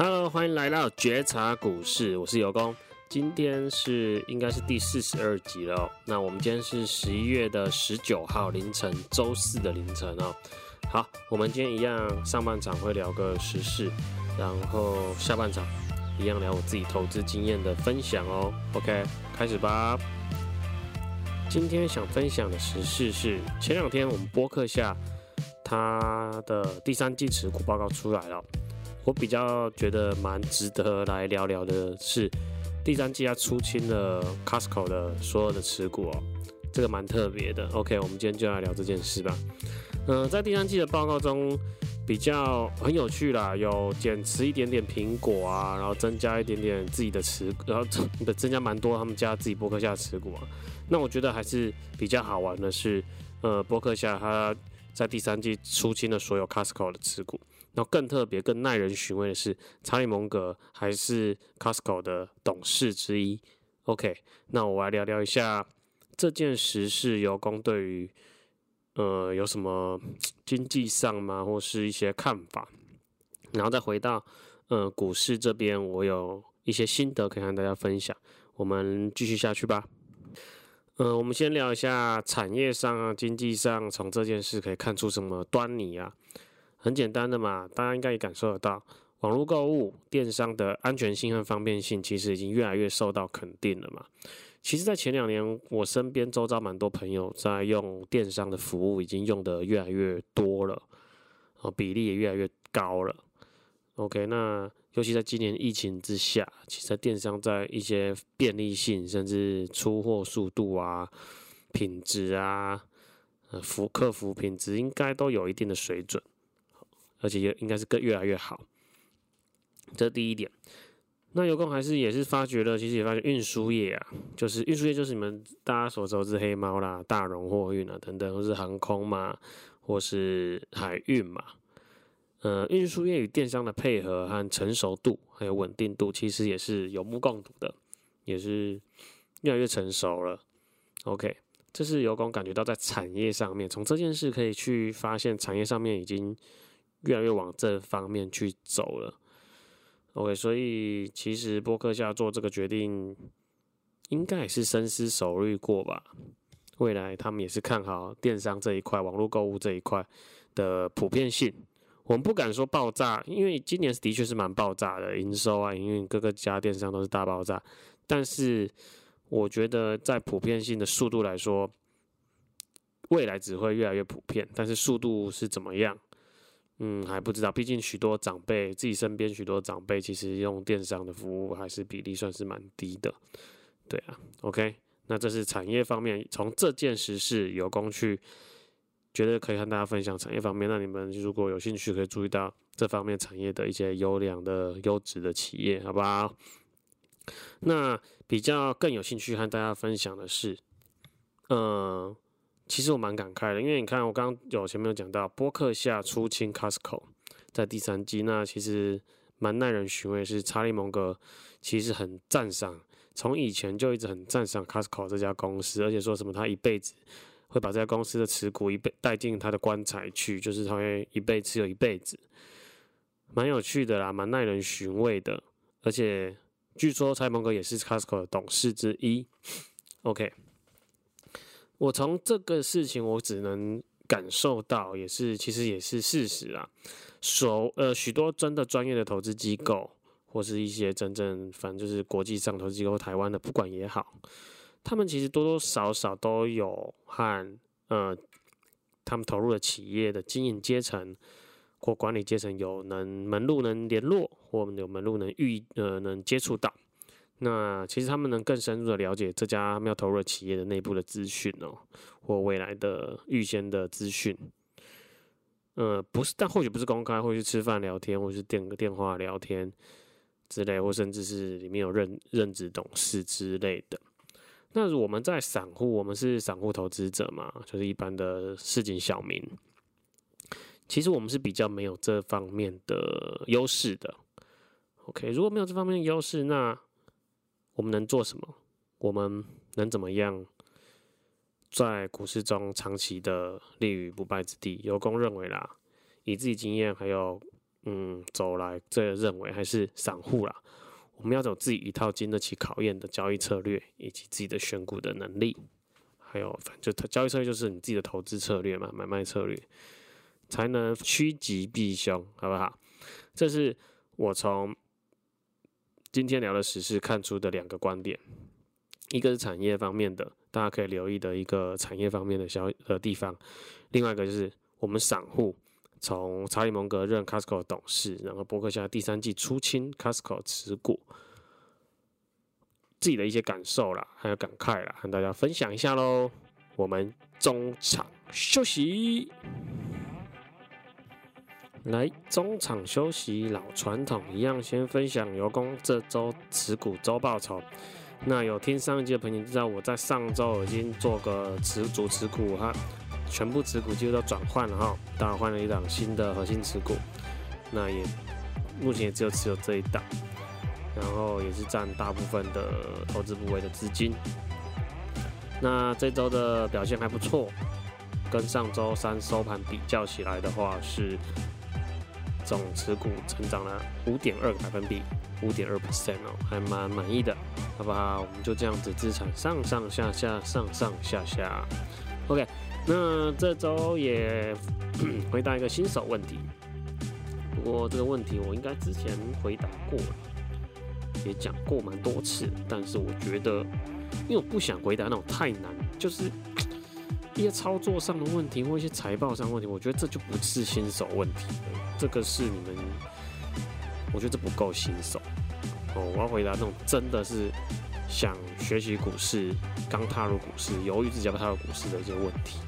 Hello，欢迎来到觉察股市，我是尤工。今天是应该是第四十二集了。那我们今天是十一月的十九号凌晨，周四的凌晨哦。好，我们今天一样，上半场会聊个时事，然后下半场一样聊我自己投资经验的分享哦。OK，开始吧。今天想分享的时事是前两天我们播客下它的第三季持股报告出来了。我比较觉得蛮值得来聊聊的是，第三季它出清了 Costco 的所有的持股哦，这个蛮特别的。OK，我们今天就来聊这件事吧。嗯、在第三季的报告中，比较很有趣啦，有减持一点点苹果啊，然后增加一点点自己的持，然后 增加蛮多他们家自己波克夏持股啊。那我觉得还是比较好玩的是，呃，波克夏它在第三季出清了所有 Costco 的持股。然后更特别、更耐人寻味的是，查理蒙格还是 Costco 的董事之一。OK，那我来聊聊一下这件时事，由工对于呃有什么经济上吗，或是一些看法？然后再回到呃股市这边，我有一些心得可以和大家分享。我们继续下去吧。呃，我们先聊一下产业上啊，经济上，从这件事可以看出什么端倪啊？很简单的嘛，大家应该也感受得到，网络购物、电商的安全性和方便性，其实已经越来越受到肯定了嘛。其实，在前两年，我身边周遭蛮多朋友在用电商的服务，已经用的越来越多了，哦，比例也越来越高了。OK，那尤其在今年疫情之下，其实电商在一些便利性，甚至出货速度啊、品质啊、服客服品质，应该都有一定的水准。而且也应该是更越来越好，这第一点。那尤工还是也是发觉了，其实也发觉运输业啊，就是运输业就是你们大家所熟知黑猫啦、大荣货运啊等等，或是航空嘛，或是海运嘛。呃，运输业与电商的配合和成熟度还有稳定度，其实也是有目共睹的，也是越来越成熟了。OK，这是尤工感觉到在产业上面，从这件事可以去发现，产业上面已经。越来越往这方面去走了，OK，所以其实波克夏做这个决定，应该也是深思熟虑过吧。未来他们也是看好电商这一块、网络购物这一块的普遍性。我们不敢说爆炸，因为今年的确是蛮爆炸的营收啊，营运各个家电商都是大爆炸。但是我觉得在普遍性的速度来说，未来只会越来越普遍，但是速度是怎么样？嗯，还不知道，毕竟许多长辈自己身边许多长辈，其实用电商的服务还是比例算是蛮低的，对啊。OK，那这是产业方面，从这件实事有工去，觉得可以和大家分享产业方面。那你们如果有兴趣，可以注意到这方面产业的一些优良的优质的企业，好不好？那比较更有兴趣和大家分享的是，嗯。其实我蛮感慨的，因为你看，我刚刚有前面有讲到，波克夏出清 Costco 在第三季，那其实蛮耐人寻味。是查理蒙格其实很赞赏，从以前就一直很赞赏 Costco 这家公司，而且说什么他一辈子会把这家公司的持股一辈带进他的棺材去，就是他会一辈持有一辈子，蛮有趣的啦，蛮耐人寻味的。而且据说查理蒙格也是 Costco 的董事之一。OK。我从这个事情，我只能感受到，也是其实也是事实啊。所呃许多真的专业的投资机构，或是一些真正反正就是国际上投资机构，台湾的不管也好，他们其实多多少少都有和呃他们投入的企业的经营阶层或管理阶层有能门路能联络，或有门路能遇呃能接触到。那其实他们能更深入的了解这家要投入的企业的内部的资讯哦，或未来的预先的资讯。呃，不是，但或许不是公开，或许吃饭聊天，或是电个电话聊天之类，或甚至是里面有任任职董事之类的。那我们在散户，我们是散户投资者嘛，就是一般的市井小民。其实我们是比较没有这方面的优势的。OK，如果没有这方面的优势，那我们能做什么？我们能怎么样在股市中长期的立于不败之地？有公认为啦，以自己经验还有嗯，走来这认为还是散户啦。我们要走自己一套经得起考验的交易策略，以及自己的选股的能力，还有反正就交易策略就是你自己的投资策略嘛，买卖策略，才能趋吉避凶，好不好？这是我从今天聊的时事看出的两个观点，一个是产业方面的，大家可以留意的一个产业方面的小的地方，另外一个就是我们散户从查理蒙格任 Costco 董事，然后伯克夏第三季出清 Costco 持股，自己的一些感受啦，还有感慨啦，和大家分享一下喽。我们中场休息。来，中场休息，老传统一样，先分享油工这周持股周报酬。那有听上一集的朋友知道，我在上周已经做个持主持股哈，全部持股几乎都转换了哈，当然换了一档新的核心持股。那也目前也只有持有这一档，然后也是占大部分的投资部位的资金。那这周的表现还不错，跟上周三收盘比较起来的话是。总持股成长了五点二个百分比，五点二 percent 哦，还蛮满意的，好不好？我们就这样子资产上上下下，上上下下。OK，那这周也 回答一个新手问题，不过这个问题我应该之前回答过了，也讲过蛮多次，但是我觉得，因为我不想回答那种太难，就是。一些操作上的问题或一些财报上的问题，我觉得这就不是新手问题了，这个是你们，我觉得这不够新手哦。我要回答那种真的是想学习股市、刚踏入股市、犹豫自己要不要踏入股市的一些问题，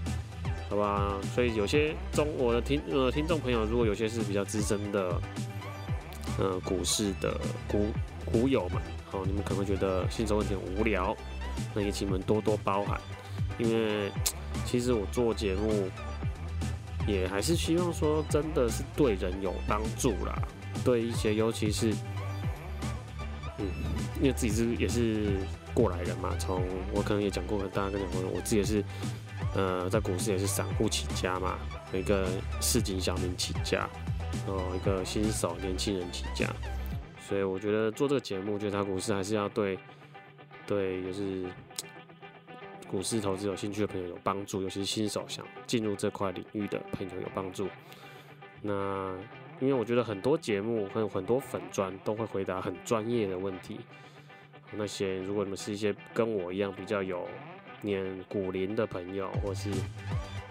好吧？所以有些中我的听呃听众朋友，如果有些是比较资深的呃股市的股股友们，好，你们可能会觉得新手问题很无聊，那也请你们多多包涵，因为。其实我做节目也还是希望说，真的是对人有帮助啦。对一些，尤其是，嗯，因为自己是也是过来人嘛，从我可能也讲过，大家跟讲过，我自己也是，呃，在股市也是散户起家嘛，一个市井小民起家，哦，一个新手年轻人起家，所以我觉得做这个节目，觉得他股市还是要对，对，就是。股市投资有兴趣的朋友有帮助，尤其是新手想进入这块领域的朋友有帮助。那因为我觉得很多节目还有很多粉砖都会回答很专业的问题。那些如果你们是一些跟我一样比较有念股林的朋友，或是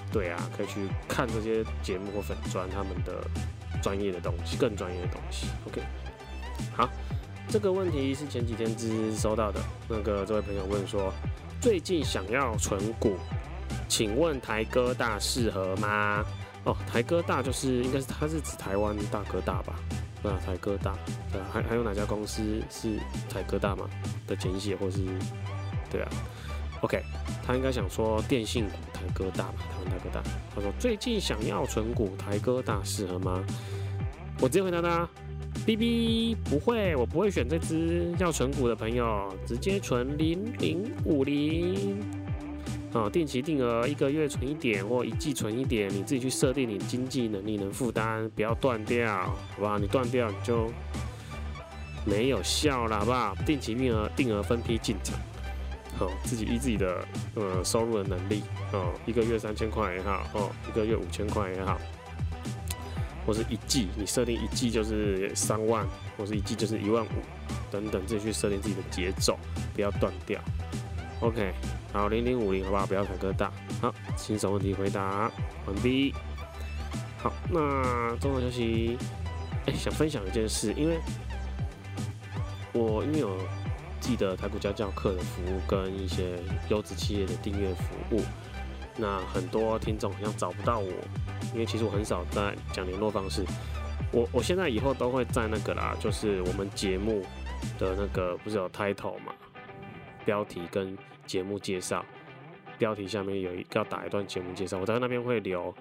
对啊，可以去看这些节目或粉砖他们的专业的东西，更专业的东西。OK，好，这个问题是前几天只收到的，那个这位朋友问说。最近想要存股，请问台哥大适合吗？哦，台哥大就是应该是它是指台湾大哥大吧？对啊，台哥大，对啊，还还有哪家公司是台哥大吗？的简写或是对啊？OK，他应该想说电信股台哥大吧？台湾大哥大。他说最近想要存股，台哥大适合吗？我直接回答他。B B 不会，我不会选这只要存股的朋友，直接存零零五零，哦，定期定额，一个月存一点或一季存一点，你自己去设定你经济能力能负担，不要断掉，好吧？你断掉你就没有效了，好不好？定期定额定额分批进场，好、哦，自己依自己的呃收入的能力，哦，一个月三千块也好，哦，一个月五千块也好。或是一季，你设定一季就是三万，或是一季就是一万五，等等，自己去设定自己的节奏，不要断掉。OK，好，零零五零，好不好？不要太哥大。好，新手问题回答完毕。好，那中场休息，哎、想分享一件事，因为我因为有记得台股家教课的服务跟一些优质企业的订阅服务。那很多听众好像找不到我，因为其实我很少在讲联络方式。我我现在以后都会在那个啦，就是我们节目的那个不是有 title 嘛，标题跟节目介绍，标题下面有一个要打一段节目介绍，我在那边会留，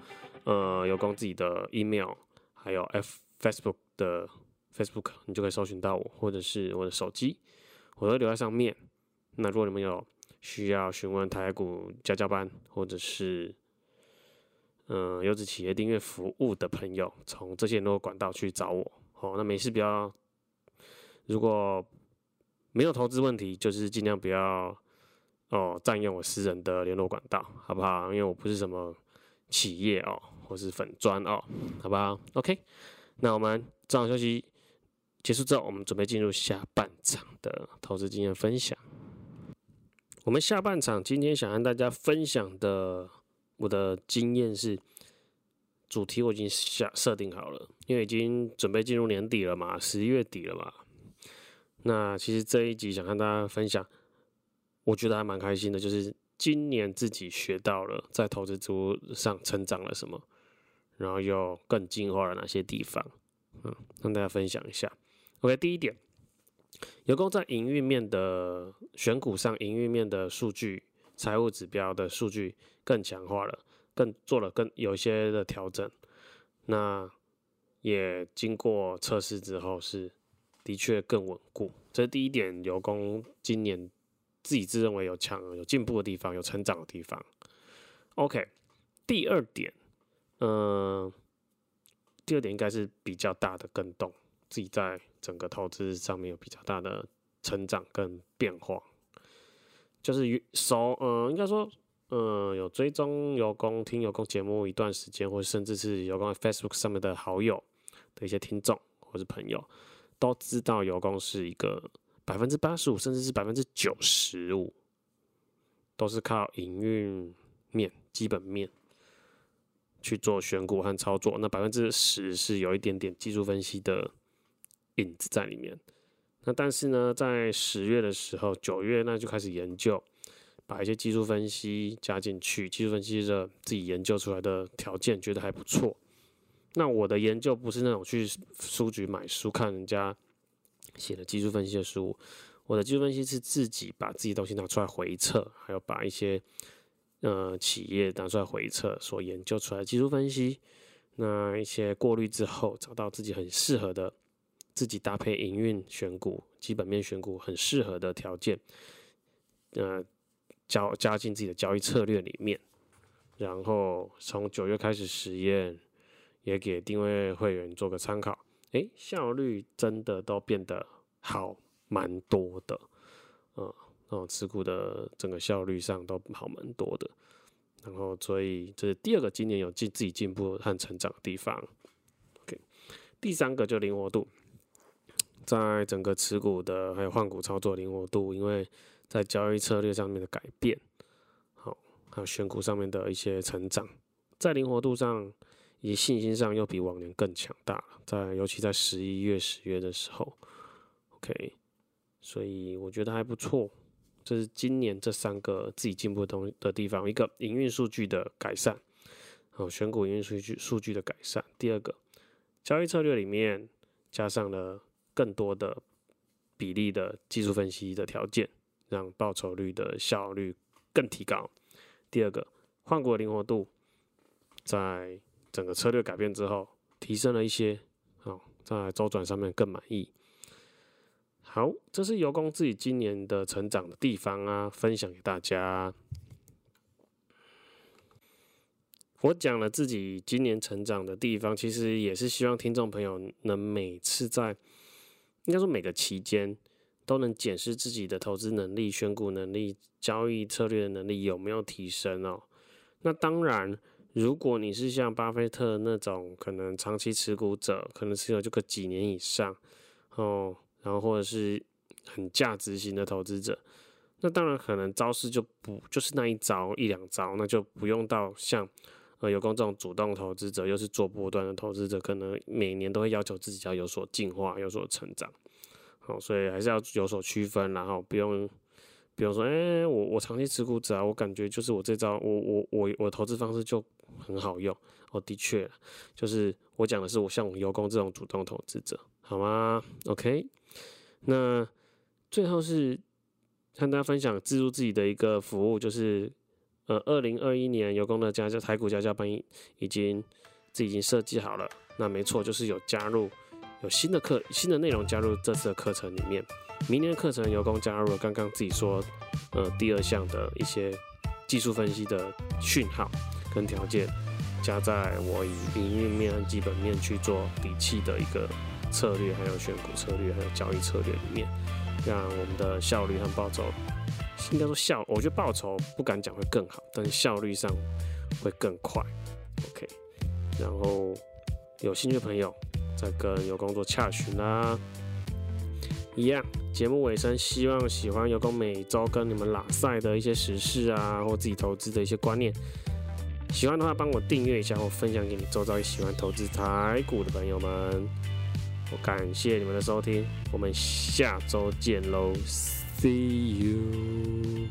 呃，有关自己的 email，还有 F Facebook 的 Facebook，你就可以搜寻到我，或者是我的手机，我都留在上面。那如果你们有需要询问台股家教班，或者是嗯优质企业订阅服务的朋友，从这些联络管道去找我。哦，那没事不要，如果没有投资问题，就是尽量不要哦占用我私人的联络管道，好不好？因为我不是什么企业哦，或是粉砖哦，好不好？OK，那我们中场休息结束之后，我们准备进入下半场的投资经验分享。我们下半场今天想和大家分享的，我的经验是。主题我已经下设定好了，因为已经准备进入年底了嘛，十一月底了嘛。那其实这一集想跟大家分享，我觉得还蛮开心的，就是今年自己学到了在投资之路上成长了什么，然后又更进化了哪些地方，嗯，跟大家分享一下。OK，第一点，有功在营运面的选股上，营运面的数据、财务指标的数据更强化了。更做了更有一些的调整，那也经过测试之后是的确更稳固。这是第一点，有功今年自己自认为有强有进步的地方，有成长的地方。OK，第二点，嗯、第二点应该是比较大的更动，自己在整个投资上面有比较大的成长跟变化，就是熟，嗯、呃，应该说。嗯，有追踪有功听有功节目一段时间，或甚至是有功 Facebook 上面的好友的一些听众或是朋友，都知道有功是一个百分之八十五，甚至是百分之九十五，都是靠营运面、基本面去做选股和操作。那百分之十是有一点点技术分析的影子在里面。那但是呢，在十月的时候，九月那就开始研究。把一些技术分析加进去，技术分析的自己研究出来的条件觉得还不错。那我的研究不是那种去书局买书看人家写的技术分析的书，我的技术分析是自己把自己东西拿出来回测，还有把一些呃企业拿出来回测所研究出来的技术分析，那一些过滤之后，找到自己很适合的，自己搭配营运选股、基本面选股很适合的条件，呃。加加进自己的交易策略里面，然后从九月开始实验，也给定位会员做个参考。诶，效率真的都变得好蛮多的，嗯，那种持股的整个效率上都好蛮多的。然后，所以这是第二个今年有进自己进步和成长的地方。OK，第三个就灵活度，在整个持股的还有换股操作灵活度，因为。在交易策略上面的改变，好，还有选股上面的一些成长，在灵活度上以及信心上又比往年更强大了。在尤其在十一月、十月的时候，OK，所以我觉得还不错。这是今年这三个自己进步的东的地方：一个营运数据的改善，好，选股营运数据数据的改善；第二个交易策略里面加上了更多的比例的技术分析的条件。让报酬率的效率更提高。第二个，换股灵活度，在整个策略改变之后，提升了一些。好，在周转上面更满意。好，这是有功自己今年的成长的地方啊，分享给大家。我讲了自己今年成长的地方，其实也是希望听众朋友能每次在，应该说每个期间。都能检视自己的投资能力、选股能力、交易策略的能力有没有提升哦。那当然，如果你是像巴菲特那种可能长期持股者，可能持有这个几年以上哦，然后或者是很价值型的投资者，那当然可能招式就不就是那一招一两招，那就不用到像呃有功这种主动投资者，又是做波段的投资者，可能每年都会要求自己要有所进化、有所成长。哦，所以还是要有所区分，然后不用，比如说，哎、我我长期持股者啊，我感觉就是我这招，我我我我投资方式就很好用。哦，的确，就是我讲的是我像我有功这种主动投资者，好吗？OK，那最后是和大家分享自助自己的一个服务，就是呃，二零二一年有功的家教台股家教班已经自己已经设计好了，那没错，就是有加入。有新的课、新的内容加入这次的课程里面，明年的课程有功加入了刚刚自己说，呃，第二项的一些技术分析的讯号跟条件，加在我以营运面基本面去做底气的一个策略，还有选股策略，还有交易策略里面，让我们的效率和暴走，应该说效，我觉得报酬不敢讲会更好，但是效率上会更快。OK，然后有兴趣的朋友再跟有工作洽询啦。一样，节目尾声，希望喜欢有工每周跟你们拉赛的一些时事啊，或自己投资的一些观念。喜欢的话，帮我订阅一下，或分享给你周遭也喜欢投资台股的朋友们。我感谢你们的收听，我们下周见喽，See you。